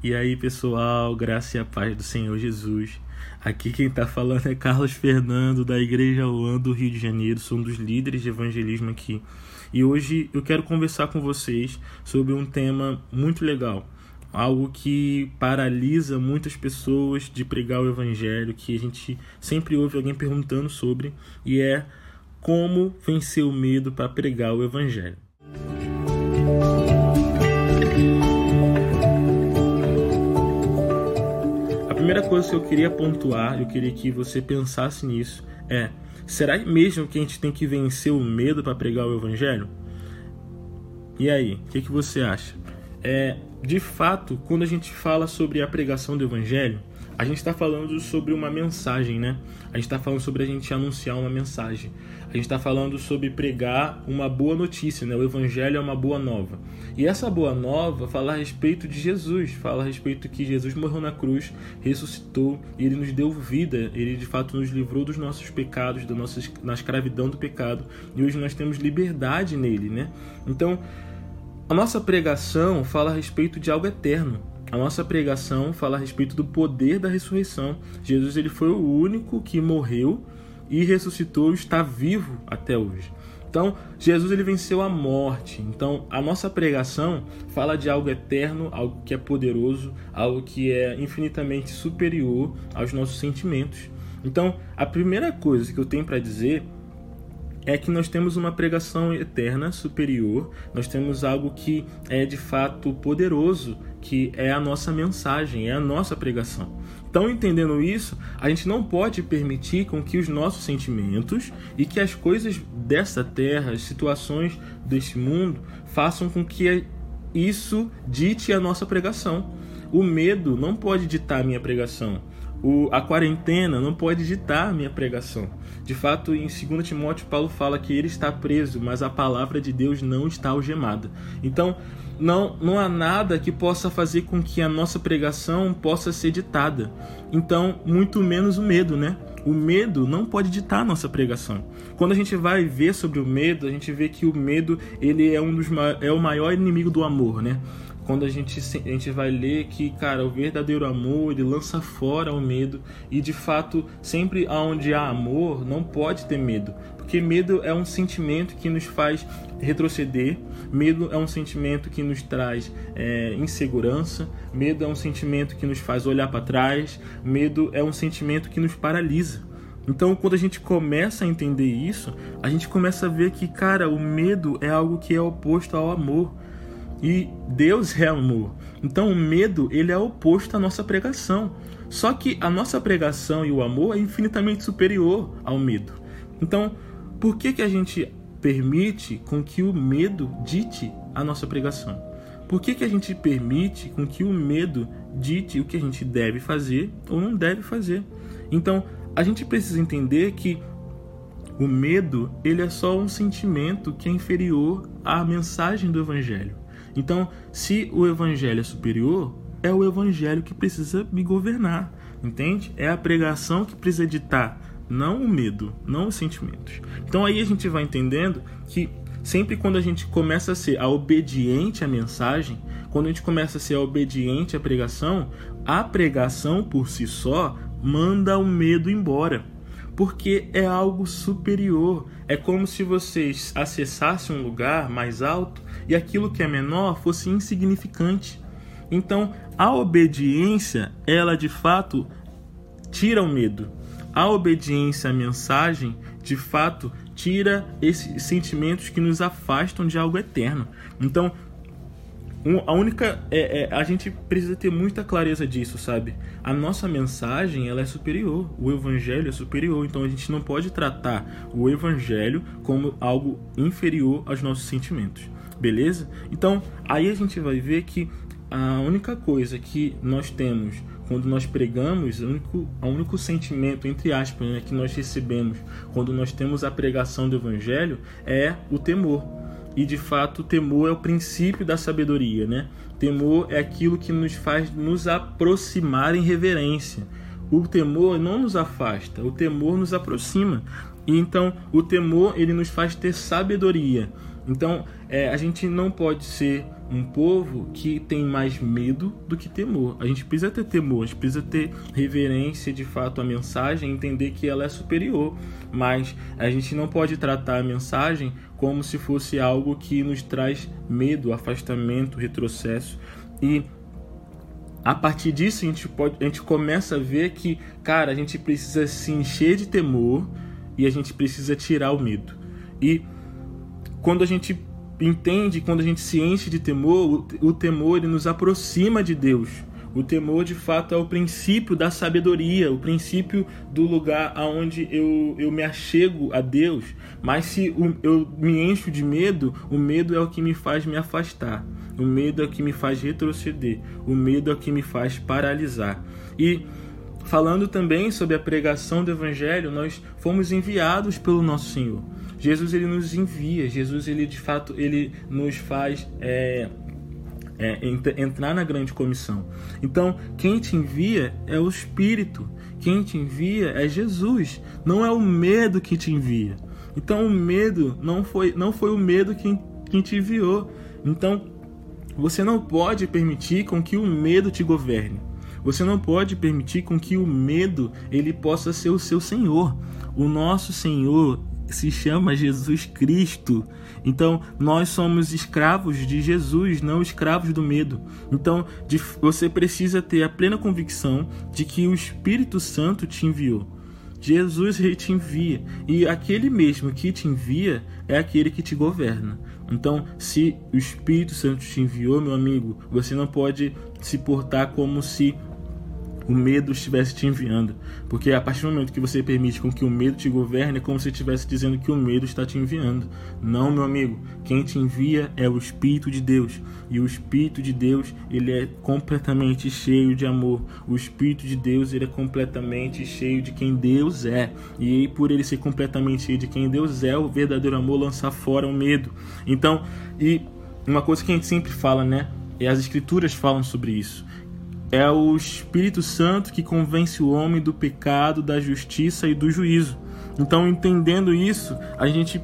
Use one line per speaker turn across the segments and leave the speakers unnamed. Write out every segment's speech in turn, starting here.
E aí, pessoal, graça e a paz do Senhor Jesus. Aqui quem está falando é Carlos Fernando, da Igreja One do Rio de Janeiro, sou um dos líderes de evangelismo aqui. E hoje eu quero conversar com vocês sobre um tema muito legal, algo que paralisa muitas pessoas de pregar o evangelho, que a gente sempre ouve alguém perguntando sobre, e é como vencer o medo para pregar o evangelho. Primeira coisa que eu queria pontuar, eu queria que você pensasse nisso, é: será mesmo que a gente tem que vencer o medo para pregar o evangelho? E aí, o que, que você acha? É, de fato, quando a gente fala sobre a pregação do evangelho, a gente está falando sobre uma mensagem, né? A gente está falando sobre a gente anunciar uma mensagem. A gente está falando sobre pregar uma boa notícia, né? O Evangelho é uma boa nova. E essa boa nova fala a respeito de Jesus, fala a respeito que Jesus morreu na cruz, ressuscitou e ele nos deu vida. Ele de fato nos livrou dos nossos pecados, da nossa na escravidão do pecado. E hoje nós temos liberdade nele, né? Então, a nossa pregação fala a respeito de algo eterno. A nossa pregação fala a respeito do poder da ressurreição. Jesus ele foi o único que morreu e ressuscitou, está vivo até hoje. Então, Jesus ele venceu a morte. Então, a nossa pregação fala de algo eterno, algo que é poderoso, algo que é infinitamente superior aos nossos sentimentos. Então, a primeira coisa que eu tenho para dizer é que nós temos uma pregação eterna, superior, nós temos algo que é de fato poderoso, que é a nossa mensagem, é a nossa pregação. Então, entendendo isso, a gente não pode permitir com que os nossos sentimentos e que as coisas dessa terra, as situações deste mundo, façam com que isso dite a nossa pregação. O medo não pode ditar a minha pregação. O, a quarentena não pode ditar a minha pregação. De fato, em 2 Timóteo, Paulo fala que ele está preso, mas a palavra de Deus não está algemada. Então, não, não há nada que possa fazer com que a nossa pregação possa ser ditada. Então, muito menos o medo, né? O medo não pode ditar a nossa pregação. Quando a gente vai ver sobre o medo, a gente vê que o medo ele é um dos é o maior inimigo do amor, né? Quando a gente, a gente vai ler que, cara, o verdadeiro amor, ele lança fora o medo. E de fato, sempre onde há amor, não pode ter medo, porque medo é um sentimento que nos faz retroceder, medo é um sentimento que nos traz é, insegurança, medo é um sentimento que nos faz olhar para trás, medo é um sentimento que nos paralisa. Então, quando a gente começa a entender isso, a gente começa a ver que, cara, o medo é algo que é oposto ao amor. E Deus é amor. Então o medo ele é oposto à nossa pregação. Só que a nossa pregação e o amor é infinitamente superior ao medo. Então, por que que a gente permite com que o medo dite a nossa pregação? Por que que a gente permite com que o medo dite o que a gente deve fazer ou não deve fazer? Então, a gente precisa entender que o medo, ele é só um sentimento que é inferior à mensagem do evangelho. Então, se o evangelho é superior, é o evangelho que precisa me governar, entende? É a pregação que precisa ditar, não o medo, não os sentimentos. Então aí a gente vai entendendo que sempre quando a gente começa a ser a obediente à mensagem, quando a gente começa a ser a obediente à pregação, a pregação por si só manda o medo embora porque é algo superior. É como se vocês acessassem um lugar mais alto e aquilo que é menor fosse insignificante. Então, a obediência, ela de fato tira o medo. A obediência à mensagem, de fato, tira esses sentimentos que nos afastam de algo eterno. Então, a única é, é, a gente precisa ter muita clareza disso sabe? A nossa mensagem ela é superior. O evangelho é superior. Então a gente não pode tratar o evangelho como algo inferior aos nossos sentimentos. Beleza? Então aí a gente vai ver que a única coisa que nós temos quando nós pregamos, o único, o único sentimento, entre aspas, né, que nós recebemos quando nós temos a pregação do Evangelho é o temor. E de fato, o temor é o princípio da sabedoria, né? Temor é aquilo que nos faz nos aproximar em reverência. O temor não nos afasta, o temor nos aproxima. E então, o temor ele nos faz ter sabedoria. Então, é, a gente não pode ser um povo que tem mais medo do que temor. A gente precisa ter temor, a gente precisa ter reverência de fato à mensagem, entender que ela é superior, mas a gente não pode tratar a mensagem como se fosse algo que nos traz medo, afastamento, retrocesso e a partir disso a gente pode a gente começa a ver que, cara, a gente precisa se encher de temor e a gente precisa tirar o medo. E quando a gente entende, quando a gente se enche de temor, o, temor nos aproxima de Deus. O temor, de fato, é o princípio da sabedoria, o princípio do lugar aonde eu, eu me achego a Deus. Mas se eu me encho de medo, o medo é o que me faz me afastar. O medo é o que me faz retroceder. O medo é o que me faz paralisar. E falando também sobre a pregação do evangelho, nós fomos enviados pelo nosso Senhor. Jesus ele nos envia, Jesus ele de fato ele nos faz é, é, entrar na grande comissão. Então, quem te envia é o Espírito, quem te envia é Jesus, não é o medo que te envia. Então, o medo não foi, não foi o medo que, que te enviou. Então, você não pode permitir com que o medo te governe. Você não pode permitir com que o medo ele possa ser o seu senhor. O nosso Senhor se chama Jesus Cristo. Então, nós somos escravos de Jesus, não escravos do medo. Então, de, você precisa ter a plena convicção de que o Espírito Santo te enviou. Jesus te envia e aquele mesmo que te envia é aquele que te governa. Então, se o Espírito Santo te enviou, meu amigo, você não pode se portar como se o medo estivesse te enviando. Porque a partir do momento que você permite com que o medo te governe, é como se estivesse dizendo que o medo está te enviando. Não, meu amigo. Quem te envia é o Espírito de Deus. E o Espírito de Deus, ele é completamente cheio de amor. O Espírito de Deus, ele é completamente cheio de quem Deus é. E por ele ser completamente cheio de quem Deus é, o verdadeiro amor lança fora o medo. Então, e uma coisa que a gente sempre fala, né? E as escrituras falam sobre isso é o Espírito Santo que convence o homem do pecado, da justiça e do juízo. Então, entendendo isso, a gente,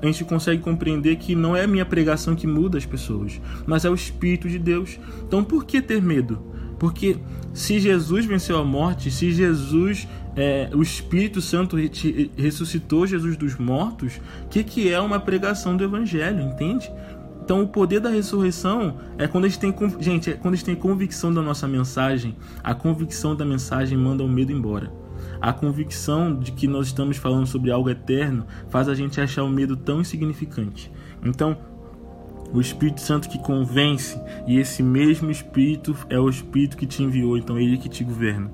a gente consegue compreender que não é a minha pregação que muda as pessoas, mas é o Espírito de Deus. Então, por que ter medo? Porque se Jesus venceu a morte, se Jesus, é, o Espírito Santo ressuscitou Jesus dos mortos, o que, que é uma pregação do Evangelho, entende? Então, o poder da ressurreição é quando a gente tem, gente, é quando a gente tem convicção da nossa mensagem, a convicção da mensagem manda o medo embora. A convicção de que nós estamos falando sobre algo eterno faz a gente achar o medo tão insignificante. Então, o Espírito Santo que convence, e esse mesmo Espírito é o Espírito que te enviou, então ele que te governa.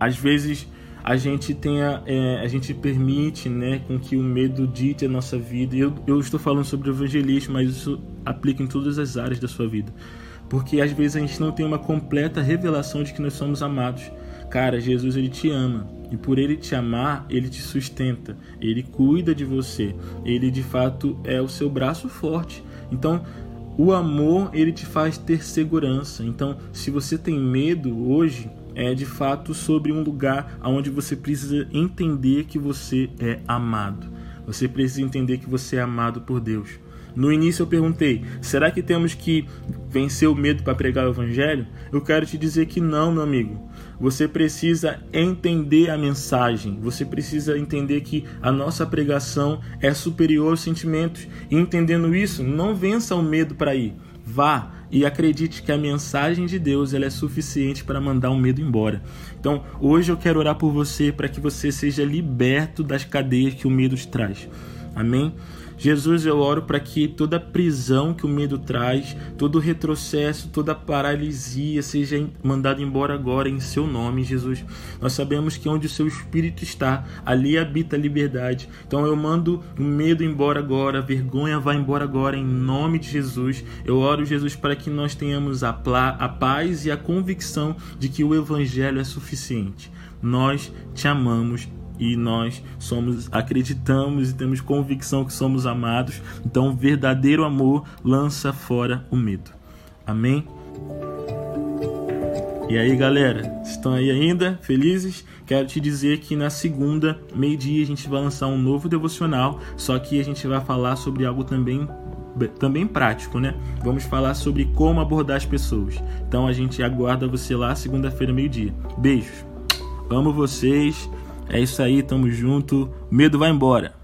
Às vezes a gente tenha, é, a gente permite, né, com que o medo dite a nossa vida. Eu, eu estou falando sobre evangelismo, mas isso aplica em todas as áreas da sua vida, porque às vezes a gente não tem uma completa revelação de que nós somos amados. Cara, Jesus ele te ama e por ele te amar, ele te sustenta, ele cuida de você, ele de fato é o seu braço forte. Então, o amor ele te faz ter segurança. Então, se você tem medo hoje, é de fato sobre um lugar onde você precisa entender que você é amado. Você precisa entender que você é amado por Deus. No início eu perguntei: será que temos que vencer o medo para pregar o evangelho? Eu quero te dizer que não, meu amigo. Você precisa entender a mensagem. Você precisa entender que a nossa pregação é superior aos sentimentos. E entendendo isso, não vença o medo para ir. Vá e acredite que a mensagem de Deus ela é suficiente para mandar o medo embora. Então, hoje eu quero orar por você para que você seja liberto das cadeias que o medo te traz. Amém? Jesus, eu oro para que toda prisão que o medo traz, todo retrocesso, toda paralisia seja mandado embora agora em seu nome, Jesus. Nós sabemos que onde o seu espírito está, ali habita a liberdade. Então eu mando o medo embora agora, a vergonha vai embora agora em nome de Jesus. Eu oro, Jesus, para que nós tenhamos a, a paz e a convicção de que o evangelho é suficiente. Nós te amamos e nós somos acreditamos e temos convicção que somos amados. Então, o verdadeiro amor lança fora o medo. Amém. E aí, galera, estão aí ainda felizes? Quero te dizer que na segunda, meio-dia, a gente vai lançar um novo devocional, só que a gente vai falar sobre algo também também prático, né? Vamos falar sobre como abordar as pessoas. Então a gente aguarda você lá segunda-feira, meio-dia. Beijos. Amo vocês. É isso aí, tamo junto. Medo vai embora.